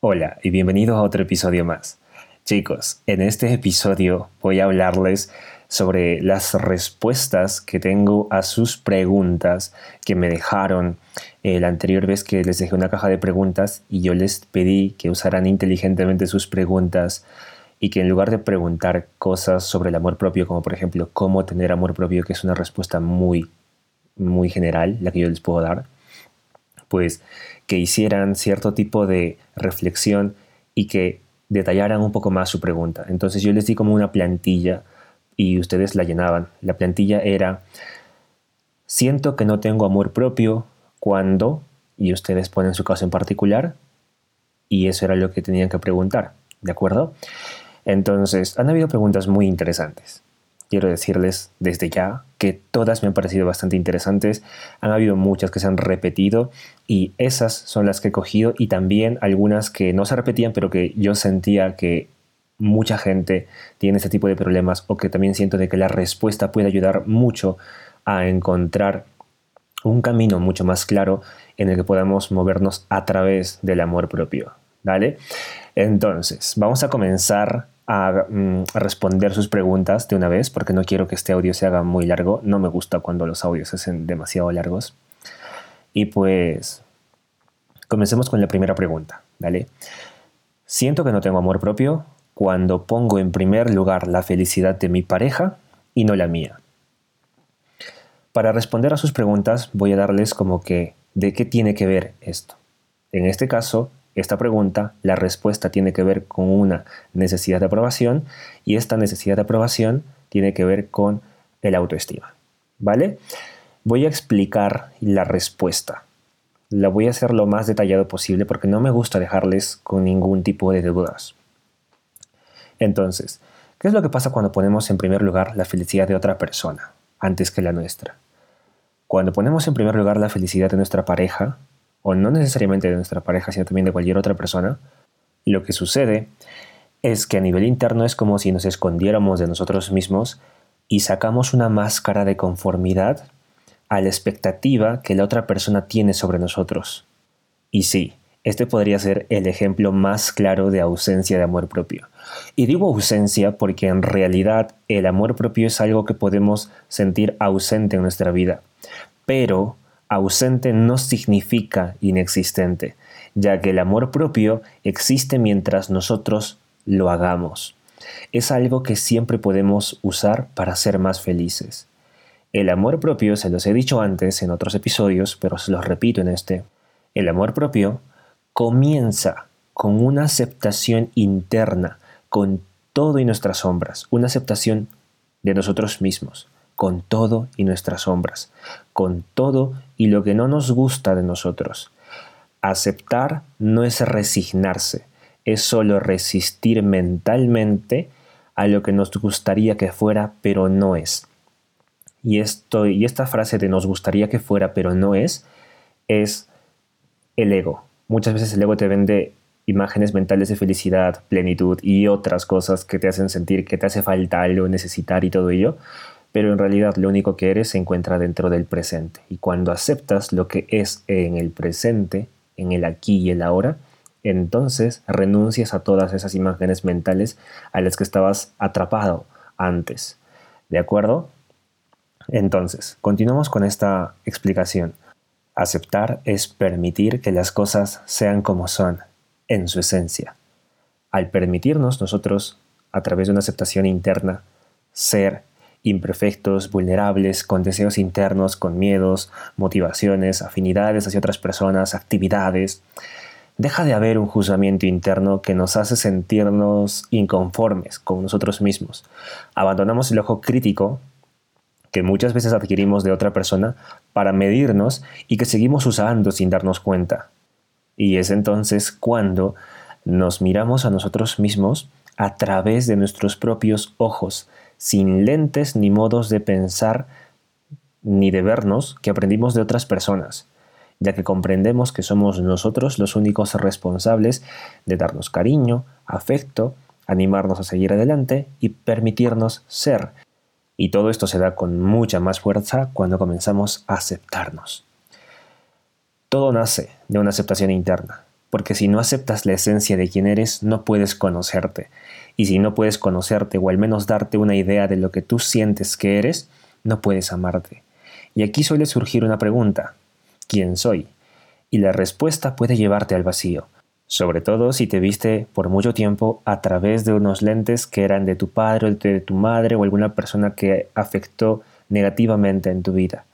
Hola y bienvenidos a otro episodio más. Chicos, en este episodio voy a hablarles sobre las respuestas que tengo a sus preguntas que me dejaron eh, la anterior vez que les dejé una caja de preguntas y yo les pedí que usaran inteligentemente sus preguntas y que en lugar de preguntar cosas sobre el amor propio, como por ejemplo cómo tener amor propio, que es una respuesta muy, muy general, la que yo les puedo dar, pues que hicieran cierto tipo de reflexión y que detallaran un poco más su pregunta. Entonces yo les di como una plantilla y ustedes la llenaban. La plantilla era, siento que no tengo amor propio cuando, y ustedes ponen su caso en particular, y eso era lo que tenían que preguntar, ¿de acuerdo? Entonces, han habido preguntas muy interesantes quiero decirles desde ya que todas me han parecido bastante interesantes. Han habido muchas que se han repetido y esas son las que he cogido y también algunas que no se repetían pero que yo sentía que mucha gente tiene este tipo de problemas o que también siento de que la respuesta puede ayudar mucho a encontrar un camino mucho más claro en el que podamos movernos a través del amor propio. ¿Vale? Entonces, vamos a comenzar Mm, a, responder sus preguntas de una vez, porque no quiero que este audio se haga muy largo. No me gusta cuando los audios se hacen demasiado largos. Y pues, comencemos con la primera pregunta, ¿vale? Siento que no tengo amor propio cuando pongo en primer lugar la felicidad de mi pareja y no la mía. Para responder a sus preguntas voy a darles como que de qué tiene que ver esto. En este caso, esta pregunta, la respuesta tiene que ver con una necesidad de aprobación y esta necesidad de aprobación tiene que ver con el autoestima. ¿Vale? Voy a explicar la respuesta. La voy a hacer lo más detallado posible porque no me gusta dejarles con ningún tipo de dudas. Entonces, ¿qué es lo que pasa cuando ponemos en primer lugar la felicidad de otra persona antes que la nuestra? Cuando ponemos en primer lugar la felicidad de nuestra pareja, o no necesariamente de nuestra pareja, sino también de cualquier otra persona, lo que sucede es que a nivel interno es como si nos escondiéramos de nosotros mismos y sacamos una máscara de conformidad a la expectativa que la otra persona tiene sobre nosotros. Y sí, este podría ser el ejemplo más claro de ausencia de amor propio. Y digo ausencia porque en realidad el amor propio es algo que podemos sentir ausente en nuestra vida. Pero ausente no significa inexistente, ya que el amor propio existe mientras nosotros lo hagamos. Es algo que siempre podemos usar para ser más felices. El amor propio, se los he dicho antes en otros episodios, pero se los repito en este. El amor propio comienza con una aceptación interna, con todo y nuestras sombras, una aceptación de nosotros mismos con todo y nuestras sombras, con todo y lo que no nos gusta de nosotros. Aceptar no es resignarse, es solo resistir mentalmente a lo que nos gustaría que fuera, pero no es. Y, esto, y esta frase de nos gustaría que fuera, pero no es, es el ego. Muchas veces el ego te vende imágenes mentales de felicidad, plenitud y otras cosas que te hacen sentir que te hace falta algo, necesitar y todo ello, pero en realidad lo único que eres se encuentra dentro del presente. Y cuando aceptas lo que es en el presente, en el aquí y el ahora, entonces renuncias a todas esas imágenes mentales a las que estabas atrapado antes. ¿De acuerdo? Entonces, continuamos con esta explicación. Aceptar es permitir que las cosas sean como son, en su esencia. Al permitirnos nosotros, a través de una aceptación interna, ser imperfectos, vulnerables, con deseos internos, con miedos, motivaciones, afinidades hacia otras personas, actividades. Deja de haber un juzgamiento interno que nos hace sentirnos inconformes con nosotros mismos. Abandonamos el ojo crítico que muchas veces adquirimos de otra persona para medirnos y que seguimos usando sin darnos cuenta. Y es entonces cuando nos miramos a nosotros mismos a través de nuestros propios ojos, sin lentes ni modos de pensar ni de vernos que aprendimos de otras personas, ya que comprendemos que somos nosotros los únicos responsables de darnos cariño, afecto, animarnos a seguir adelante y permitirnos ser. Y todo esto se da con mucha más fuerza cuando comenzamos a aceptarnos. Todo nace de una aceptación interna. Porque si no aceptas la esencia de quién eres, no puedes conocerte. Y si no puedes conocerte o al menos darte una idea de lo que tú sientes que eres, no puedes amarte. Y aquí suele surgir una pregunta. ¿Quién soy? Y la respuesta puede llevarte al vacío, sobre todo si te viste por mucho tiempo a través de unos lentes que eran de tu padre o de tu madre o alguna persona que afectó negativamente en tu vida.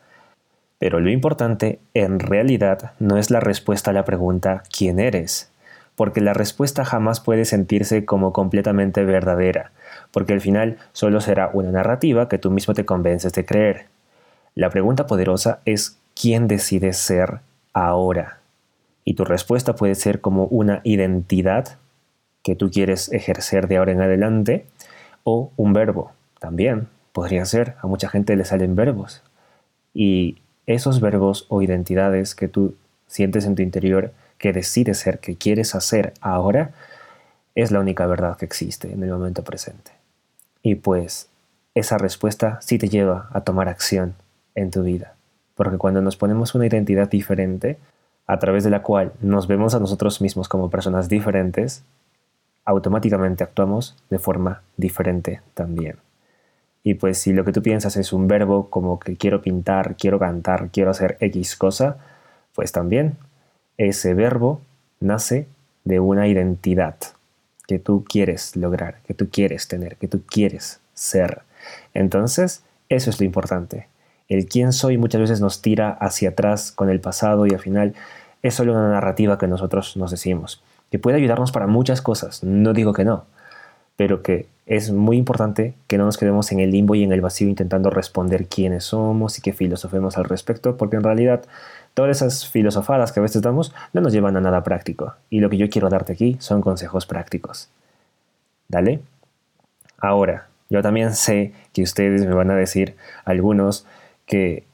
Pero lo importante en realidad no es la respuesta a la pregunta ¿quién eres? Porque la respuesta jamás puede sentirse como completamente verdadera, porque al final solo será una narrativa que tú mismo te convences de creer. La pregunta poderosa es ¿quién decides ser ahora? Y tu respuesta puede ser como una identidad que tú quieres ejercer de ahora en adelante o un verbo. También podría ser, a mucha gente le salen verbos. Y esos verbos o identidades que tú sientes en tu interior, que decides ser, que quieres hacer ahora, es la única verdad que existe en el momento presente. Y pues esa respuesta sí te lleva a tomar acción en tu vida. Porque cuando nos ponemos una identidad diferente, a través de la cual nos vemos a nosotros mismos como personas diferentes, automáticamente actuamos de forma diferente también. Y pues si lo que tú piensas es un verbo como que quiero pintar, quiero cantar, quiero hacer X cosa, pues también ese verbo nace de una identidad que tú quieres lograr, que tú quieres tener, que tú quieres ser. Entonces, eso es lo importante. El quién soy muchas veces nos tira hacia atrás con el pasado y al final es solo una narrativa que nosotros nos decimos, que puede ayudarnos para muchas cosas, no digo que no, pero que es muy importante que no nos quedemos en el limbo y en el vacío intentando responder quiénes somos y que filosofemos al respecto, porque en realidad todas esas filosofadas que a veces damos no nos llevan a nada práctico, y lo que yo quiero darte aquí son consejos prácticos. ¿Dale? Ahora, yo también sé que ustedes me van a decir, algunos, que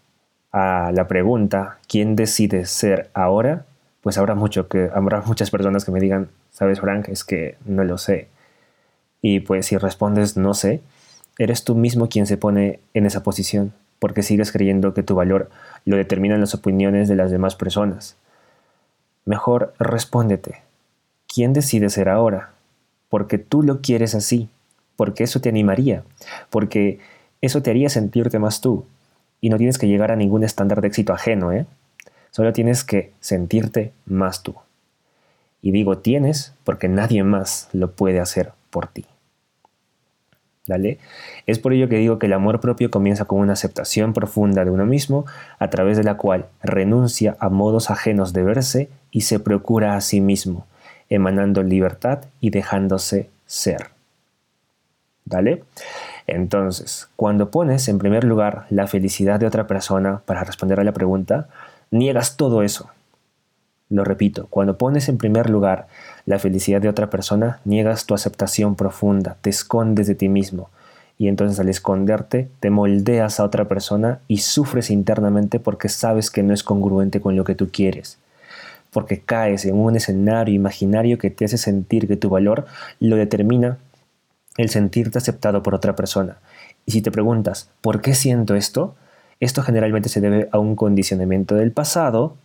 a la pregunta ¿quién decide ser ahora? Pues habrá mucho que habrá muchas personas que me digan, "¿Sabes, Frank? Es que no lo sé." Y pues si respondes no sé, eres tú mismo quien se pone en esa posición, porque sigues creyendo que tu valor lo determinan las opiniones de las demás personas. Mejor respóndete. ¿Quién decide ser ahora? Porque tú lo quieres así, porque eso te animaría, porque eso te haría sentirte más tú, y no tienes que llegar a ningún estándar de éxito ajeno, ¿eh? Solo tienes que sentirte más tú. Y digo tienes porque nadie más lo puede hacer por ti. ¿Dale? Es por ello que digo que el amor propio comienza con una aceptación profunda de uno mismo, a través de la cual renuncia a modos ajenos de verse y se procura a sí mismo, emanando libertad y dejándose ser. ¿Dale? Entonces, cuando pones en primer lugar la felicidad de otra persona para responder a la pregunta, niegas todo eso. Lo repito, cuando pones en primer lugar la felicidad de otra persona, niegas tu aceptación profunda, te escondes de ti mismo. Y entonces al esconderte, te moldeas a otra persona y sufres internamente porque sabes que no es congruente con lo que tú quieres. Porque caes en un escenario imaginario que te hace sentir que tu valor lo determina el sentirte aceptado por otra persona. Y si te preguntas, ¿por qué siento esto? Esto generalmente se debe a un condicionamiento del pasado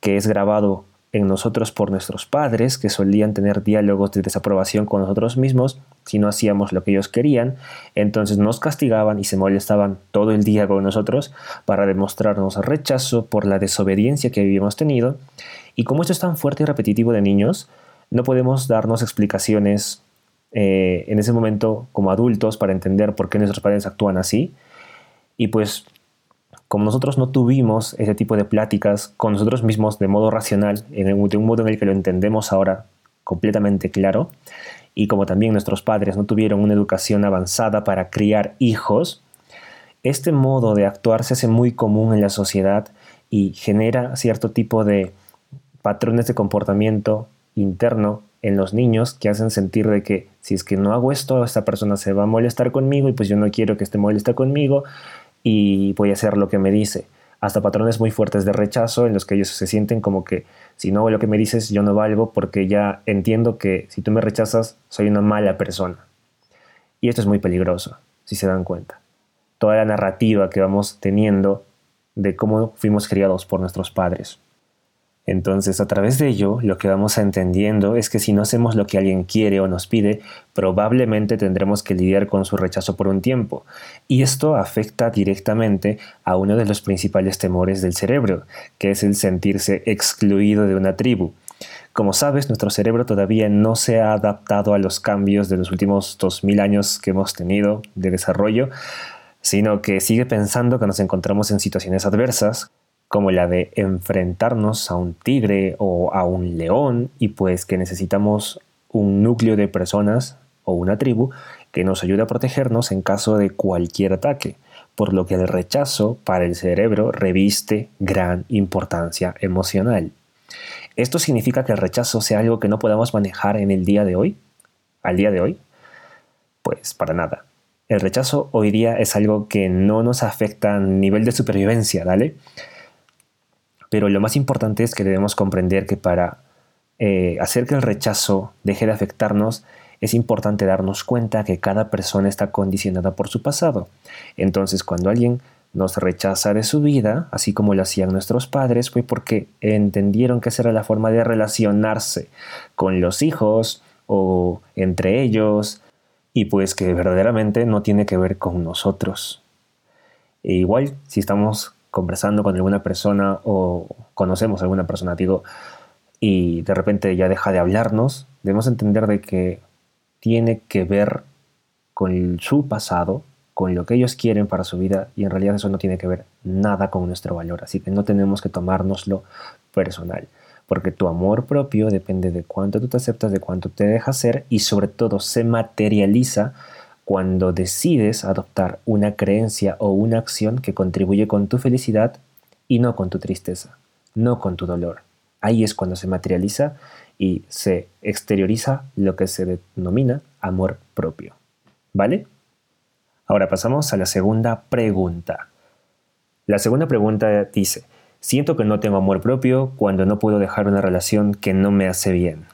que es grabado en nosotros por nuestros padres, que solían tener diálogos de desaprobación con nosotros mismos si no hacíamos lo que ellos querían, entonces nos castigaban y se molestaban todo el día con nosotros para demostrarnos rechazo por la desobediencia que habíamos tenido. Y como esto es tan fuerte y repetitivo de niños, no podemos darnos explicaciones eh, en ese momento como adultos para entender por qué nuestros padres actúan así. Y pues como nosotros no tuvimos ese tipo de pláticas con nosotros mismos de modo racional, en de un modo en el que lo entendemos ahora completamente claro, y como también nuestros padres no tuvieron una educación avanzada para criar hijos, este modo de actuar se hace muy común en la sociedad y genera cierto tipo de patrones de comportamiento interno en los niños que hacen sentir de que si es que no hago esto, esta persona se va a molestar conmigo y pues yo no quiero que esté molesta conmigo y voy a hacer lo que me dice. Hasta patrones muy fuertes de rechazo en los que ellos se sienten como que si no hago lo que me dices yo no valgo porque ya entiendo que si tú me rechazas soy una mala persona. Y esto es muy peligroso, si se dan cuenta. Toda la narrativa que vamos teniendo de cómo fuimos criados por nuestros padres. Entonces, a través de ello, lo que vamos entendiendo es que si no hacemos lo que alguien quiere o nos pide, probablemente tendremos que lidiar con su rechazo por un tiempo. Y esto afecta directamente a uno de los principales temores del cerebro, que es el sentirse excluido de una tribu. Como sabes, nuestro cerebro todavía no se ha adaptado a los cambios de los últimos 2000 años que hemos tenido de desarrollo, sino que sigue pensando que nos encontramos en situaciones adversas, como la de enfrentarnos a un tigre o a un león y pues que necesitamos un núcleo de personas o una tribu que nos ayude a protegernos en caso de cualquier ataque, por lo que el rechazo para el cerebro reviste gran importancia emocional. ¿Esto significa que el rechazo sea algo que no podamos manejar en el día de hoy? ¿Al día de hoy? Pues para nada. El rechazo hoy día es algo que no nos afecta a nivel de supervivencia, ¿vale? Pero lo más importante es que debemos comprender que para eh, hacer que el rechazo deje de afectarnos, es importante darnos cuenta que cada persona está condicionada por su pasado. Entonces, cuando alguien nos rechaza de su vida, así como lo hacían nuestros padres, fue porque entendieron que esa era la forma de relacionarse con los hijos o entre ellos, y pues que verdaderamente no tiene que ver con nosotros. E igual, si estamos conversando con alguna persona o conocemos a alguna persona, digo, y de repente ya deja de hablarnos, debemos entender de que tiene que ver con su pasado, con lo que ellos quieren para su vida y en realidad eso no tiene que ver nada con nuestro valor, así que no tenemos que tomárnoslo personal, porque tu amor propio depende de cuánto tú te aceptas, de cuánto te dejas ser y sobre todo se materializa cuando decides adoptar una creencia o una acción que contribuye con tu felicidad y no con tu tristeza, no con tu dolor. Ahí es cuando se materializa y se exterioriza lo que se denomina amor propio. ¿Vale? Ahora pasamos a la segunda pregunta. La segunda pregunta dice, siento que no tengo amor propio cuando no puedo dejar una relación que no me hace bien.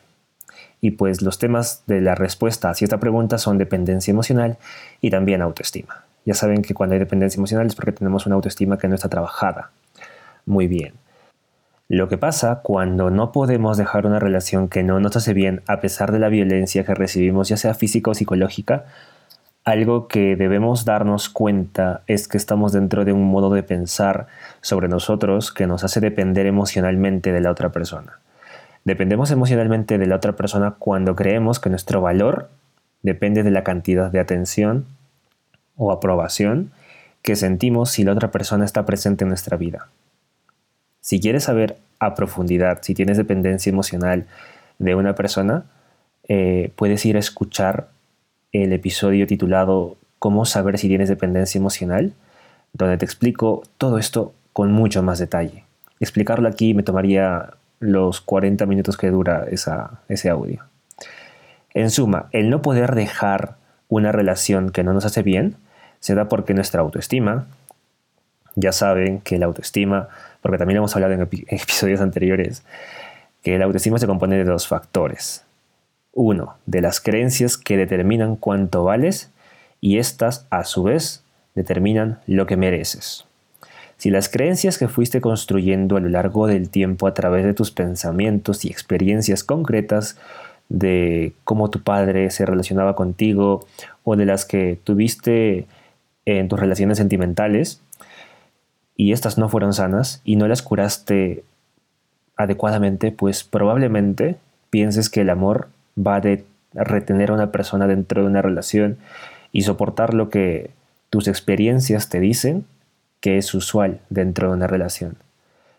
Y pues los temas de la respuesta a esta pregunta son dependencia emocional y también autoestima. Ya saben que cuando hay dependencia emocional es porque tenemos una autoestima que no está trabajada. Muy bien. Lo que pasa cuando no podemos dejar una relación que no nos hace bien a pesar de la violencia que recibimos, ya sea física o psicológica, algo que debemos darnos cuenta es que estamos dentro de un modo de pensar sobre nosotros que nos hace depender emocionalmente de la otra persona. Dependemos emocionalmente de la otra persona cuando creemos que nuestro valor depende de la cantidad de atención o aprobación que sentimos si la otra persona está presente en nuestra vida. Si quieres saber a profundidad si tienes dependencia emocional de una persona, eh, puedes ir a escuchar el episodio titulado Cómo saber si tienes dependencia emocional, donde te explico todo esto con mucho más detalle. Explicarlo aquí me tomaría los 40 minutos que dura ese audio. En suma, el no poder dejar una relación que no nos hace bien se da porque nuestra autoestima, ya saben que la autoestima, porque también hemos hablado en episodios anteriores, que la autoestima se compone de dos factores. Uno, de las creencias que determinan cuánto vales y estas, a su vez, determinan lo que mereces. Si las creencias que fuiste construyendo a lo largo del tiempo a través de tus pensamientos y experiencias concretas de cómo tu padre se relacionaba contigo o de las que tuviste en tus relaciones sentimentales y estas no fueron sanas y no las curaste adecuadamente, pues probablemente pienses que el amor va a retener a una persona dentro de una relación y soportar lo que tus experiencias te dicen que es usual dentro de una relación,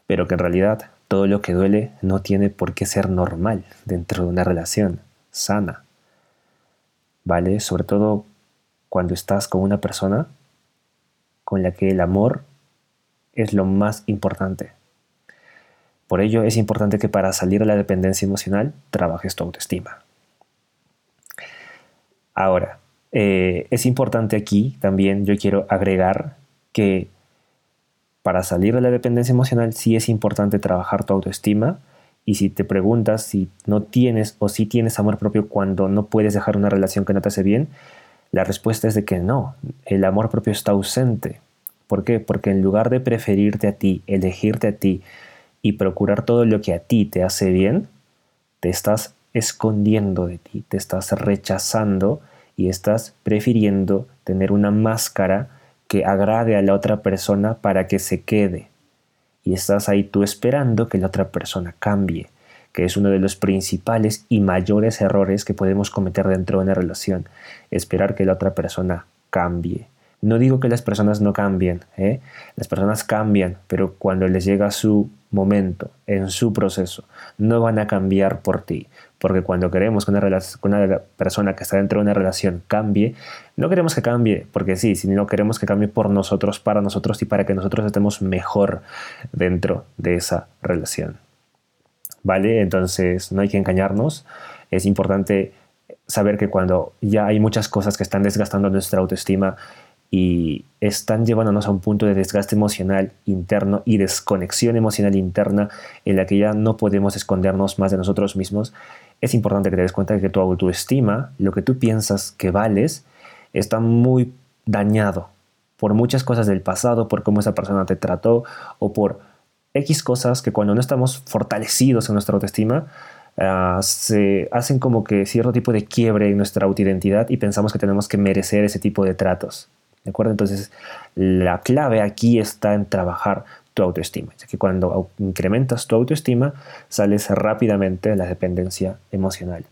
pero que en realidad todo lo que duele no tiene por qué ser normal dentro de una relación sana. ¿Vale? Sobre todo cuando estás con una persona con la que el amor es lo más importante. Por ello es importante que para salir de la dependencia emocional trabajes tu autoestima. Ahora, eh, es importante aquí también, yo quiero agregar que para salir de la dependencia emocional sí es importante trabajar tu autoestima y si te preguntas si no tienes o si tienes amor propio cuando no puedes dejar una relación que no te hace bien, la respuesta es de que no, el amor propio está ausente. ¿Por qué? Porque en lugar de preferirte a ti, elegirte a ti y procurar todo lo que a ti te hace bien, te estás escondiendo de ti, te estás rechazando y estás prefiriendo tener una máscara que agrade a la otra persona para que se quede. Y estás ahí tú esperando que la otra persona cambie, que es uno de los principales y mayores errores que podemos cometer dentro de una relación, esperar que la otra persona cambie. No digo que las personas no cambien, ¿eh? las personas cambian, pero cuando les llega su momento, en su proceso, no van a cambiar por ti. Porque cuando queremos que una, persona que está dentro de una relación cambie, no queremos que cambie porque sí, sino queremos que cambie por nosotros, para nosotros y para que nosotros estemos mejor dentro de esa relación. ¿Vale? Entonces no hay que engañarnos. Es importante saber que cuando ya hay muchas cosas que están desgastando nuestra autoestima, y están llevándonos a un punto de desgaste emocional interno y desconexión emocional interna en la que ya no podemos escondernos más de nosotros mismos, es importante que te des cuenta de que tu autoestima, lo que tú piensas que vales, está muy dañado por muchas cosas del pasado, por cómo esa persona te trató o por X cosas que cuando no estamos fortalecidos en nuestra autoestima, ah, se hacen como que cierto tipo de quiebre en nuestra autoidentidad y pensamos que tenemos que merecer ese tipo de tratos. ¿De acuerdo? Entonces, la clave aquí está en trabajar tu autoestima, ya que cuando incrementas tu autoestima, sales rápidamente de la dependencia emocional.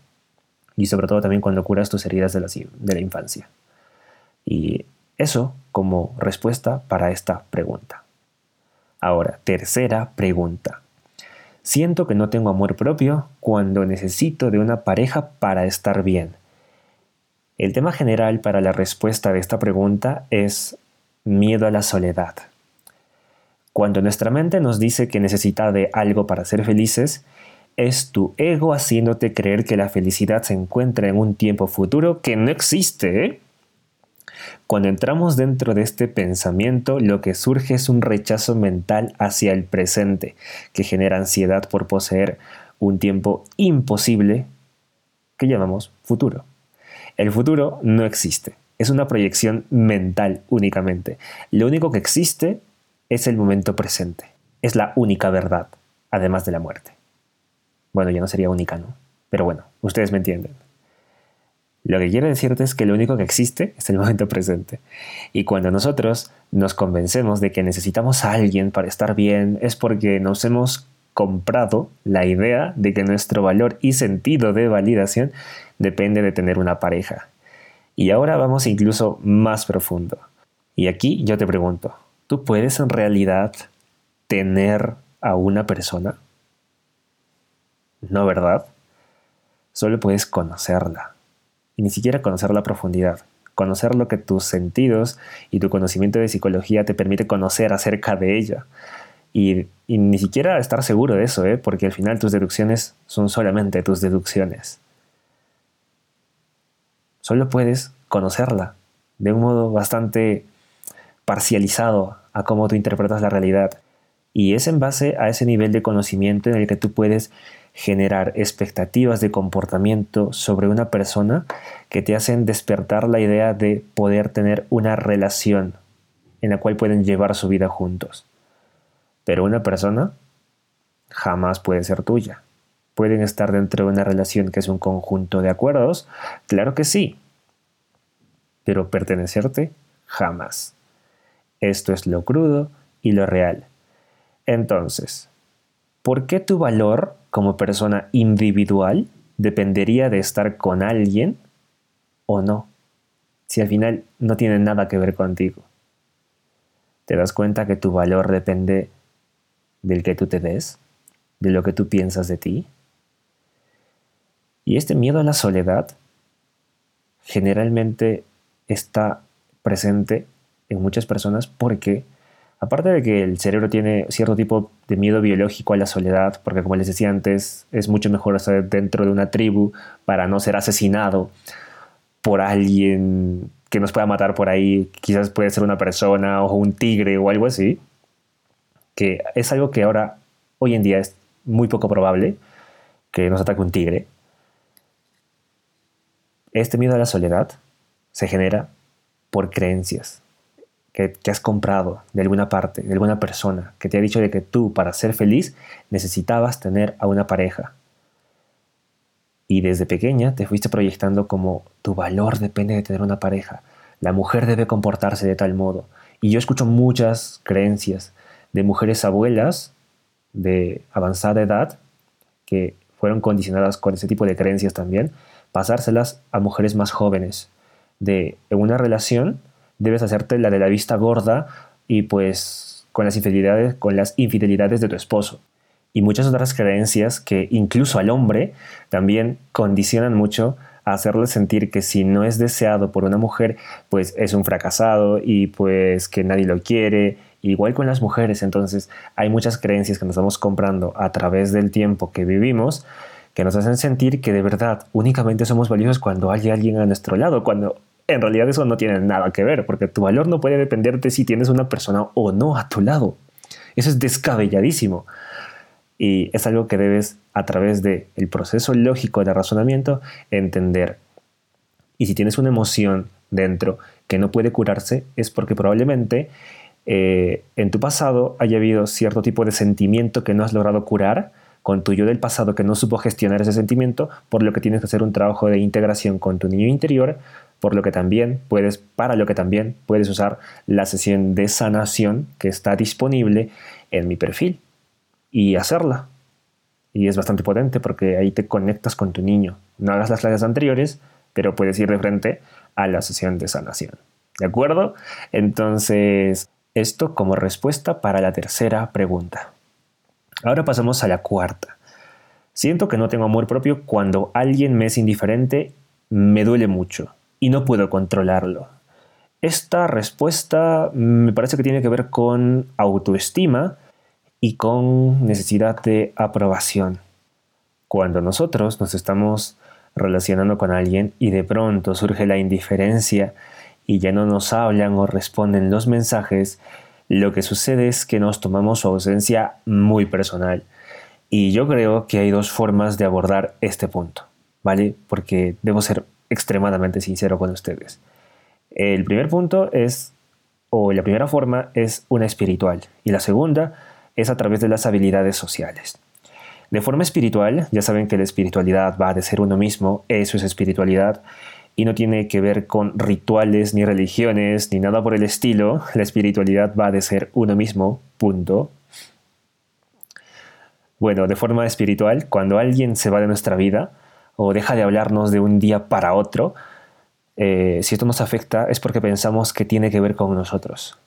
Y sobre todo también cuando curas tus heridas de la, de la infancia. Y eso como respuesta para esta pregunta. Ahora, tercera pregunta. Siento que no tengo amor propio cuando necesito de una pareja para estar bien. El tema general para la respuesta de esta pregunta es miedo a la soledad. Cuando nuestra mente nos dice que necesita de algo para ser felices, es tu ego haciéndote creer que la felicidad se encuentra en un tiempo futuro que no existe. ¿eh? Cuando entramos dentro de este pensamiento, lo que surge es un rechazo mental hacia el presente, que genera ansiedad por poseer un tiempo imposible que llamamos futuro. El futuro no existe. Es una proyección mental únicamente. Lo único que existe es el momento presente. Es la única verdad, además de la muerte. Bueno, ya no sería única, ¿no? Pero bueno, ustedes me entienden. Lo que quiero decirte es que lo único que existe es el momento presente. Y cuando nosotros nos convencemos de que necesitamos a alguien para estar bien, es porque nos hemos comprado la idea de que nuestro valor y sentido de validación depende de tener una pareja. Y ahora vamos incluso más profundo. Y aquí yo te pregunto, ¿tú puedes en realidad tener a una persona? No, ¿verdad? Solo puedes conocerla. Y ni siquiera conocerla a profundidad. Conocer lo que tus sentidos y tu conocimiento de psicología te permite conocer acerca de ella. Y, ni siquiera estar seguro de eso, ¿eh? porque al final tus deducciones son solamente tus deducciones. Solo puedes conocerla de un modo bastante parcializado a cómo tú interpretas la realidad. Y es en base a ese nivel de conocimiento en el que tú puedes generar expectativas de comportamiento sobre una persona que te hacen despertar la idea de poder tener una relación en la cual pueden llevar su vida juntos. Pero una persona jamás puede ser tuya. ¿Pueden estar dentro de una relación que es un conjunto de acuerdos? Claro que sí. Pero pertenecerte jamás. Esto es lo crudo y lo real. Entonces, ¿por qué tu valor como persona individual dependería de estar con alguien o no? Si al final no tiene nada que ver contigo. ¿Te das cuenta que tu valor depende del que tú te ves, de lo que tú piensas de ti. Y este miedo a la soledad generalmente está presente en muchas personas porque, aparte de que el cerebro tiene cierto tipo de miedo biológico a la soledad, porque como les decía antes, es mucho mejor estar dentro de una tribu para no ser asesinado por alguien que nos pueda matar por ahí, quizás puede ser una persona o un tigre o algo así, que es algo que ahora, hoy en día, es muy poco probable que nos ataque un tigre. Este miedo a la soledad se genera por creencias, que, has comprado de alguna parte, de alguna persona, que te ha dicho de que tú, para ser feliz, necesitabas tener a una pareja. Y desde pequeña te fuiste proyectando como tu valor depende de tener una pareja. La mujer debe comportarse de tal modo. Y yo escucho muchas creencias de mujeres abuelas de avanzada edad que fueron condicionadas con ese tipo de creencias también, pasárselas a mujeres más jóvenes. De en una relación debes hacerte la de la vista gorda y pues con las infidelidades, con las infidelidades de tu esposo. Y muchas otras creencias que incluso al hombre también condicionan mucho a hacerle sentir que si no es deseado por una mujer, pues es un fracasado y pues que nadie lo quiere. Igual con las mujeres, entonces hay muchas creencias que nos vamos comprando a través del tiempo que vivimos que nos hacen sentir que de verdad únicamente somos valiosos cuando hay alguien a nuestro lado, cuando en realidad eso no tiene nada que ver, porque tu valor no puede depender de si tienes una persona o no a tu lado. Eso es descabelladísimo. Y es algo que debes, a través del el proceso lógico de razonamiento, entender. Y si tienes una emoción dentro que no puede curarse, es porque probablemente eh, en tu pasado haya habido cierto tipo de sentimiento que no has logrado curar con tu yo del pasado que no supo gestionar ese sentimiento, por lo que tienes que hacer un trabajo de integración con tu niño interior por lo que también puedes, para lo que también puedes usar la sesión de sanación que está disponible en mi perfil y hacerla. Y es bastante potente porque ahí te conectas con tu niño. No hagas las clases anteriores, pero puedes ir de frente a la sesión de sanación. ¿De acuerdo? Entonces, esto como respuesta para la tercera pregunta. Ahora pasamos a la cuarta. Siento que no tengo amor propio cuando alguien me es indiferente, me duele mucho y no puedo controlarlo. Esta respuesta me parece que tiene que ver con autoestima y con necesidad de aprobación. Cuando nosotros nos estamos relacionando con alguien y de pronto surge la indiferencia y ya no nos hablan o responden los mensajes, lo que sucede es que nos tomamos su ausencia muy personal. Y yo creo que hay dos formas de abordar este punto, ¿vale? Porque debo ser extremadamente sincero con ustedes. El primer punto es, o la primera forma es una espiritual y la segunda es a través de las habilidades sociales. De forma espiritual, ya saben que la espiritualidad va de ser uno mismo, eso es espiritualidad, y no tiene que ver con rituales ni religiones ni nada por el estilo, la espiritualidad va de ser uno mismo, punto. Bueno, de forma espiritual, cuando alguien se va de nuestra vida, o deja de hablarnos de un día para otro, eh, si esto nos afecta es porque pensamos que tiene que ver con nosotros,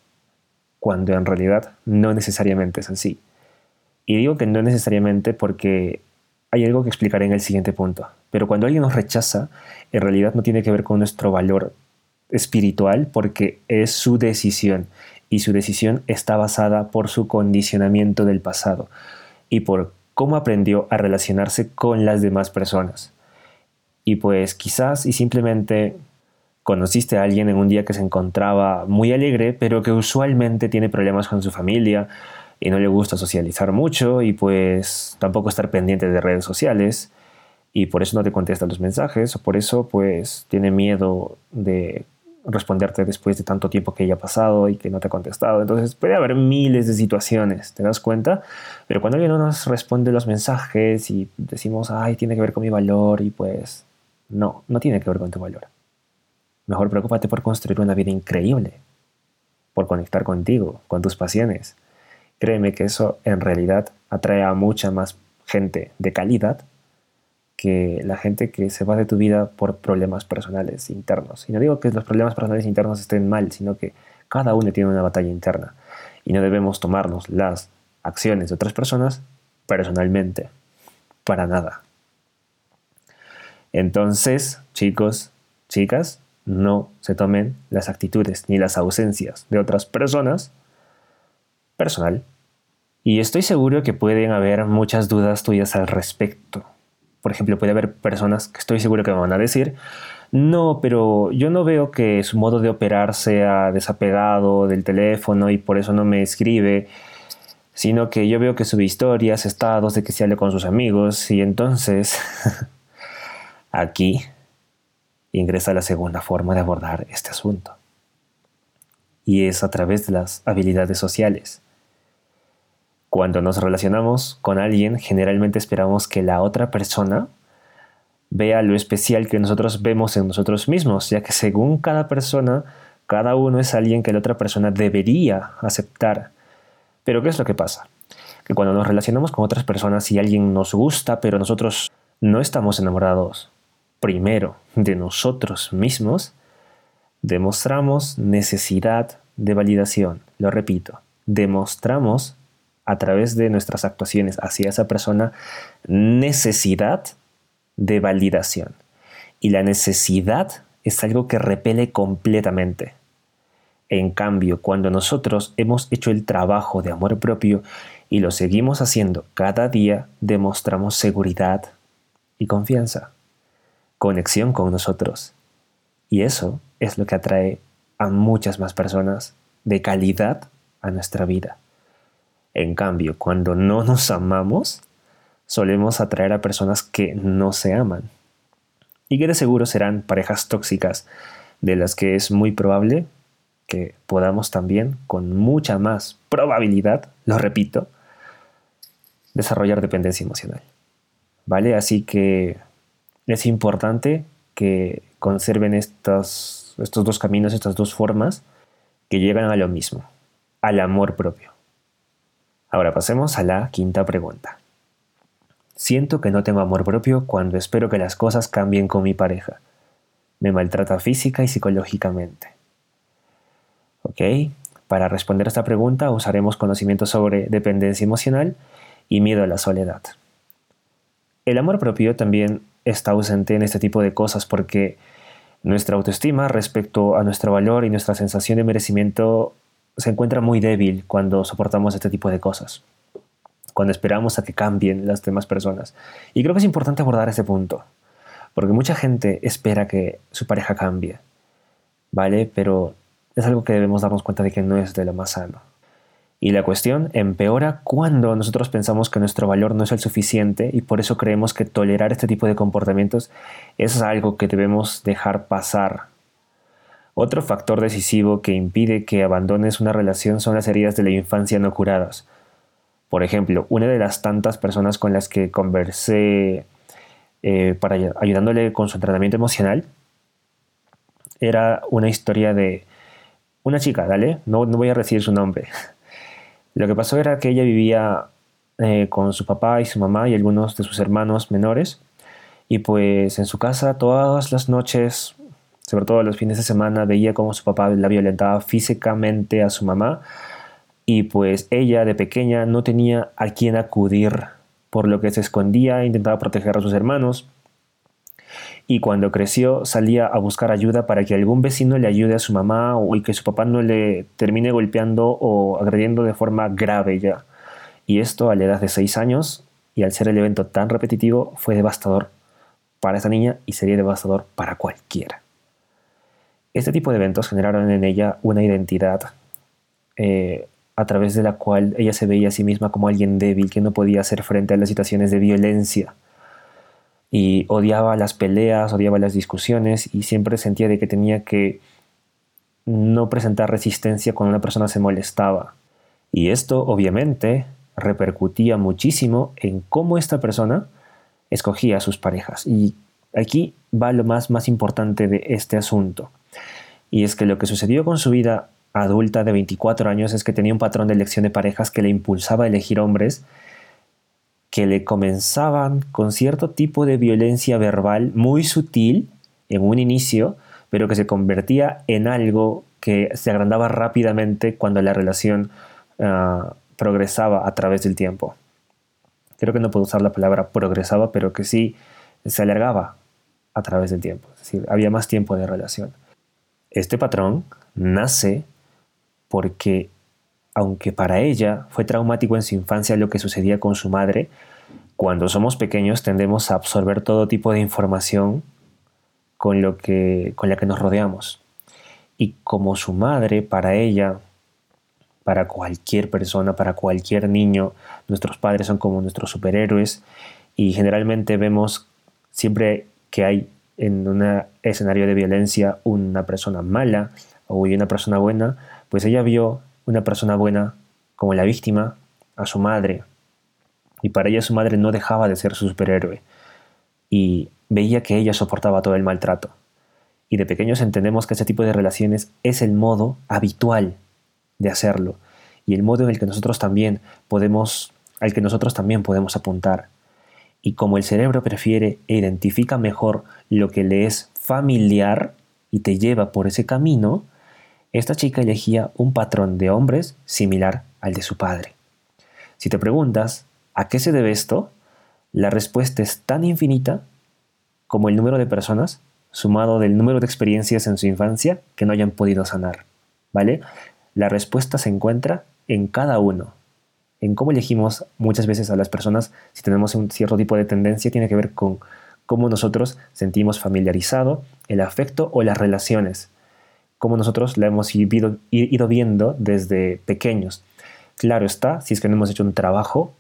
cuando en realidad no necesariamente es así. Y digo que no necesariamente porque hay algo que explicaré en el siguiente punto. Pero cuando alguien nos rechaza, en realidad no tiene que ver con nuestro valor espiritual porque es su decisión y su decisión está basada por su condicionamiento del pasado y por cómo aprendió a relacionarse con las demás personas. Y pues quizás y simplemente conociste a alguien en un día que se encontraba muy alegre, pero que usualmente tiene problemas con su familia y no le gusta socializar mucho y pues tampoco estar pendiente de redes sociales y por eso no te contesta los mensajes o por eso pues tiene miedo de responderte después de tanto tiempo que haya pasado y que no te ha contestado. Entonces puede haber miles de situaciones, ¿te das cuenta? Pero cuando alguien no nos responde los mensajes y decimos, ay, tiene que ver con mi valor y pues no, no tiene que ver con tu valor. Mejor preocúpate por construir una vida increíble, por conectar contigo, con tus pasiones. Créeme que eso en realidad atrae a mucha más gente de calidad que la gente que se va de tu vida por problemas personales internos. Y no digo que los problemas personales internos estén mal, sino que cada uno tiene una batalla interna. Y no debemos tomarnos las acciones de otras personas personalmente. Para nada. Entonces, chicos, chicas, no se tomen las actitudes ni las ausencias de otras personas personal. Y estoy seguro que pueden haber muchas dudas tuyas al respecto. Por ejemplo, puede haber personas que estoy seguro que me van a decir, no, pero yo no veo que su modo de operar sea desapegado del teléfono y por eso no me escribe, sino que yo veo que sube historias, estados de que se hable con sus amigos y entonces Aquí ingresa la segunda forma de abordar este asunto. y es a través de las habilidades sociales. Cuando nos relacionamos con alguien, generalmente esperamos que la otra persona vea lo especial que nosotros vemos en nosotros mismos, ya que según cada persona, cada uno es alguien que la otra persona debería aceptar. Pero ¿qué es lo que pasa? Que cuando nos relacionamos con otras personas y alguien nos gusta, pero nosotros no estamos enamorados primero de nosotros mismos, demostramos necesidad de validación. Lo repito, demostramos a través de nuestras actuaciones hacia esa persona necesidad de validación. Y la necesidad es algo que repele completamente. En cambio, cuando nosotros hemos hecho el trabajo de amor propio y lo seguimos haciendo cada día, demostramos seguridad y confianza, conexión con nosotros. Y eso es lo que atrae a muchas más personas de calidad a nuestra vida. En cambio, cuando no nos amamos, solemos atraer a personas que no se aman. Y que de seguro serán parejas tóxicas, de las que es muy probable que podamos también, con mucha más probabilidad, lo repito, desarrollar dependencia emocional. ¿Vale? Así que es importante que conserven estos, estos dos caminos, estas dos formas que llegan a lo mismo, al amor propio. Ahora pasemos a la quinta pregunta. Siento que no tengo amor propio cuando espero que las cosas cambien con mi pareja. Me maltrata física y psicológicamente. ¿Ok? Para responder a esta pregunta usaremos conocimiento sobre dependencia emocional y miedo a la soledad. El amor propio también está ausente en este tipo de cosas porque nuestra autoestima respecto a nuestro valor y nuestra sensación de merecimiento se encuentra muy débil cuando soportamos este tipo de cosas, cuando esperamos a que cambien las demás personas. Y creo que es importante abordar ese punto, porque mucha gente espera que su pareja cambie, ¿vale? Pero es algo que debemos darnos cuenta de que no es de lo más sano. Y la cuestión empeora cuando nosotros pensamos que nuestro valor no es el suficiente y por eso creemos que tolerar este tipo de comportamientos es algo que debemos dejar pasar otro factor decisivo que impide que abandones una relación son las heridas de la infancia no curadas. Por ejemplo, una de las tantas personas con las que conversé eh, para ayudándole con su tratamiento emocional era una historia de una chica, ¿dale? No, no voy a decir su nombre. Lo que pasó era que ella vivía eh, con su papá y su mamá y algunos de sus hermanos menores. Y pues en su casa todas las noches sobre todo los fines de semana, veía cómo su papá la violentaba físicamente a su mamá y pues ella de pequeña no tenía a quién acudir, por lo que se escondía e intentaba proteger a sus hermanos. Y cuando creció salía a buscar ayuda para que algún vecino le ayude a su mamá o y que su papá no le termine golpeando o agrediendo de forma grave ya. Y esto a la edad de 6 años y al ser el evento tan repetitivo fue devastador para esa niña y sería devastador para cualquiera. Este tipo de eventos generaron en ella una identidad eh, a través de la cual ella se veía a sí misma como alguien débil que no podía hacer frente a las situaciones de violencia. Y odiaba las peleas, odiaba las discusiones y siempre sentía de que tenía que no presentar resistencia cuando una persona se molestaba. Y esto obviamente repercutía muchísimo en cómo esta persona escogía a sus parejas. Y aquí va lo más, más importante de este asunto. Y es que lo que sucedió con su vida adulta de 24 años es que tenía un patrón de elección de parejas que le impulsaba a elegir hombres que le comenzaban con cierto tipo de violencia verbal muy sutil en un inicio, pero que se convertía en algo que se agrandaba rápidamente cuando la relación ah, progresaba a través del tiempo. Creo que no puedo usar la palabra progresaba, pero que sí se alargaba a través del tiempo. Es decir, había más tiempo de relación. Este patrón nace porque, aunque para ella fue traumático en su infancia lo que sucedía con su madre, cuando somos pequeños tendemos a absorber todo tipo de información con, lo que, con la que nos rodeamos. Y como su madre, para ella, para cualquier persona, para cualquier niño, nuestros padres son como nuestros superhéroes y generalmente vemos siempre que hay en un escenario de violencia una persona mala, o una persona buena, pues ella vio una persona buena como la víctima a su madre. Y para ella su madre no dejaba de ser su superhéroe. Y veía que ella soportaba todo el maltrato. Y de pequeños entendemos que ese tipo de relaciones es el modo habitual de hacerlo y el modo en el que nosotros también podemos al que nosotros también podemos apuntar. Y como el cerebro prefiere e identifica mejor lo que le es familiar y te lleva por ese camino, esta chica elegía un patrón de hombres similar al de su padre. Si te preguntas a qué se debe esto, la respuesta es tan infinita como el número de personas sumado del número de experiencias en su infancia que no hayan podido sanar. ¿Vale? La respuesta se encuentra en cada uno. En cómo elegimos muchas veces a las personas, si tenemos un cierto tipo de tendencia, tiene que ver con cómo nosotros sentimos familiarizado el afecto o las relaciones, cómo nosotros la hemos ido, ido viendo desde pequeños. Claro está, si es que no hemos hecho un trabajo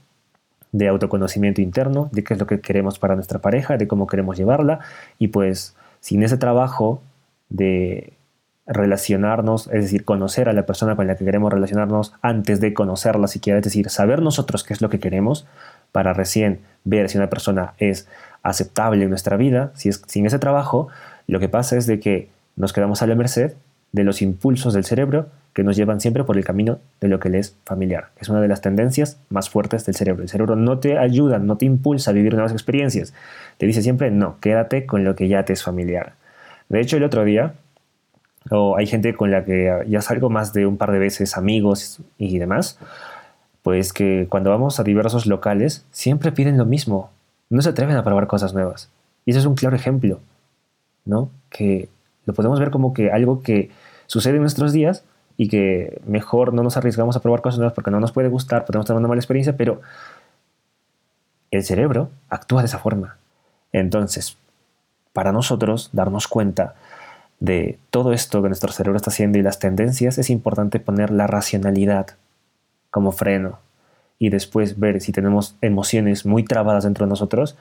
de autoconocimiento interno, de qué es lo que queremos para nuestra pareja, de cómo queremos llevarla, y pues sin ese trabajo de relacionarnos, es decir, conocer a la persona con la que queremos relacionarnos antes de conocerla siquiera, es decir, saber nosotros qué es lo que queremos para recién ver si una persona es aceptable en nuestra vida, si es sin ese trabajo, lo que pasa es de que nos quedamos a la merced de los impulsos del cerebro que nos llevan siempre por el camino de lo que le es familiar. Es una de las tendencias más fuertes del cerebro. El cerebro no te ayuda, no te impulsa a vivir nuevas experiencias. Te dice siempre, no, quédate con lo que ya te es familiar. De hecho, el otro día, o hay gente con la que ya salgo más de un par de veces, amigos y demás, pues que cuando vamos a diversos locales siempre piden lo mismo. No se atreven a probar cosas nuevas. Y eso es un claro ejemplo, ¿no? Que lo podemos ver como que algo que sucede en nuestros días, y que mejor no nos arriesgamos a probar cosas nuevas porque no nos puede gustar, podemos tener una mala experiencia, pero el cerebro actúa de esa forma. Entonces, para nosotros darnos cuenta de todo esto que nuestro cerebro está haciendo y las tendencias, es importante poner la racionalidad como freno y después ver si tenemos emociones muy trabadas dentro de nosotros,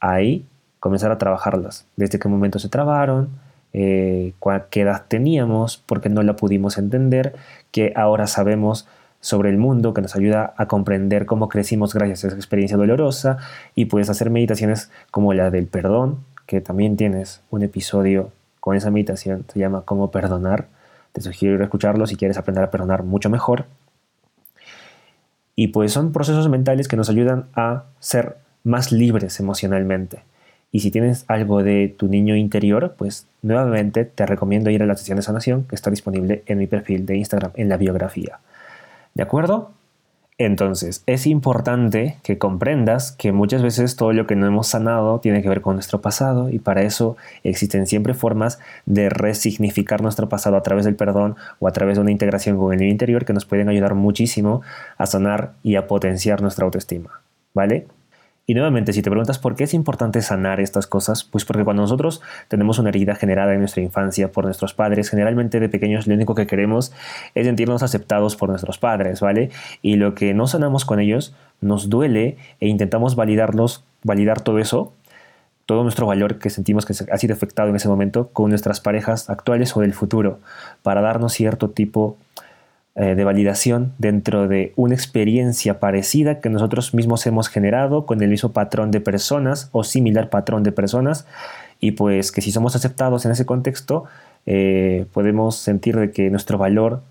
ahí comenzar a trabajarlas. Desde qué momento se trabaron, eh, qué edad teníamos, porque no la pudimos entender, que ahora sabemos sobre el mundo, que nos ayuda a comprender cómo crecimos gracias a esa experiencia dolorosa y puedes hacer meditaciones como la del perdón, que también tienes un episodio con esa meditación, se llama Cómo perdonar. Te sugiero escucharlo si quieres aprender a perdonar mucho mejor. Y pues son procesos mentales que nos ayudan a ser más libres emocionalmente. Y si tienes algo de tu niño interior, pues nuevamente te recomiendo ir a la sesión de sanación que está disponible en mi perfil de Instagram, en la biografía. ¿De acuerdo? Entonces, es importante que comprendas que muchas veces todo lo que no hemos sanado tiene que ver con nuestro pasado y para eso existen siempre formas de resignificar nuestro pasado a través del perdón o a través de una integración con el interior que nos pueden ayudar muchísimo a sanar y a potenciar nuestra autoestima. ¿Vale? Y nuevamente, si te preguntas por qué es importante sanar estas cosas, pues porque cuando nosotros tenemos una herida generada en nuestra infancia por nuestros padres, generalmente de pequeños lo único que queremos es sentirnos aceptados por nuestros padres, ¿vale? Y lo que no sanamos con ellos nos duele e intentamos validarlos, validar todo eso, todo nuestro valor que sentimos que ha sido afectado en ese momento con nuestras parejas actuales o del futuro, para darnos cierto tipo eh, de validación dentro de una experiencia parecida que nosotros mismos hemos generado con el mismo patrón de personas o similar patrón de personas. Y pues que si somos aceptados en ese contexto eh, podemos sentir de que nuestro valor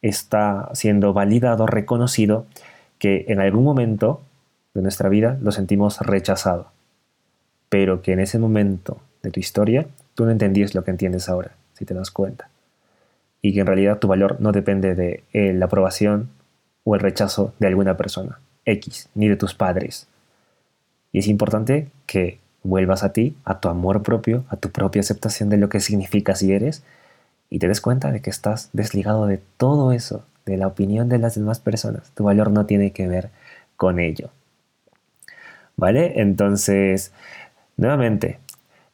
está siendo validado, reconocido, que en algún momento de nuestra vida lo sentimos rechazado, pero que en ese momento de tu historia tú no entendías lo que entiendes ahora, si te das cuenta y que en realidad tu valor no depende de eh, la aprobación o el rechazo de alguna persona, X, ni de tus padres. Y es importante que vuelvas a ti, a tu amor propio, a tu propia aceptación de lo que significa si eres, y te des cuenta de que estás desligado de todo eso, de la opinión de las demás personas. Tu valor no tiene que ver con ello. ¿Vale? Entonces, nuevamente,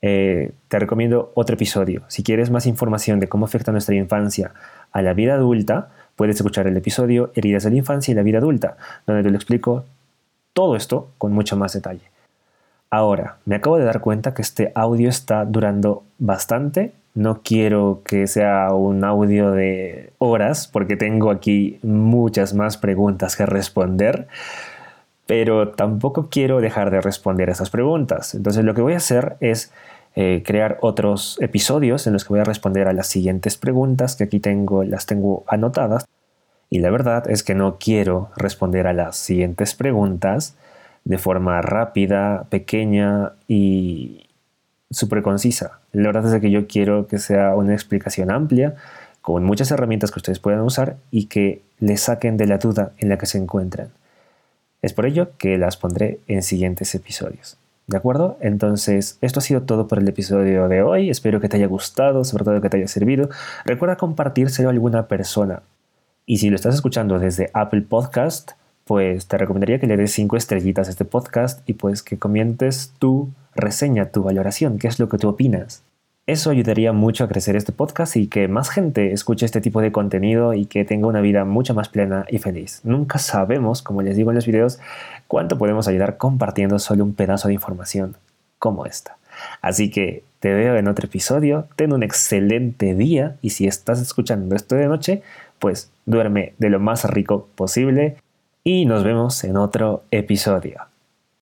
eh, te recomiendo otro episodio. Si quieres más información de cómo afecta nuestra infancia a la vida adulta, puedes escuchar el episodio Heridas de la infancia y la vida adulta, donde te lo explico todo esto con mucho más detalle. Ahora, me acabo de dar cuenta que este audio está durando bastante No quiero que sea un audio de horas porque tengo aquí muchas más preguntas que responder, pero tampoco quiero dejar de responder esas preguntas. Entonces lo que voy a hacer es eh, crear otros episodios en los que voy a responder a las siguientes preguntas que aquí tengo, las tengo anotadas. Y la verdad es que no quiero responder a las siguientes preguntas de forma rápida, pequeña y súper concisa. La verdad es que yo quiero que sea una explicación amplia, con muchas herramientas que ustedes puedan usar y que les saquen de la duda en la que se encuentran. Es por ello que las pondré en siguientes episodios. ¿De acuerdo? Entonces, esto ha sido todo por el episodio de hoy. Espero que te haya gustado, sobre todo que te haya servido. Recuerda compartírselo a alguna persona. Y si lo estás escuchando desde Apple Podcast, pues te recomendaría que le des cinco estrellitas a este podcast y pues que comentes tu reseña, tu valoración, qué es lo que tú opinas. Eso ayudaría mucho a crecer este podcast y que más gente escuche este tipo de contenido y que tenga una vida mucho más plena y feliz. Nunca sabemos, como les digo en los videos, cuánto podemos ayudar compartiendo solo un pedazo de información como esta. Así que te veo en otro episodio, ten un excelente día y si estás escuchando esto de noche, pues duerme de lo más rico posible y nos vemos en otro episodio.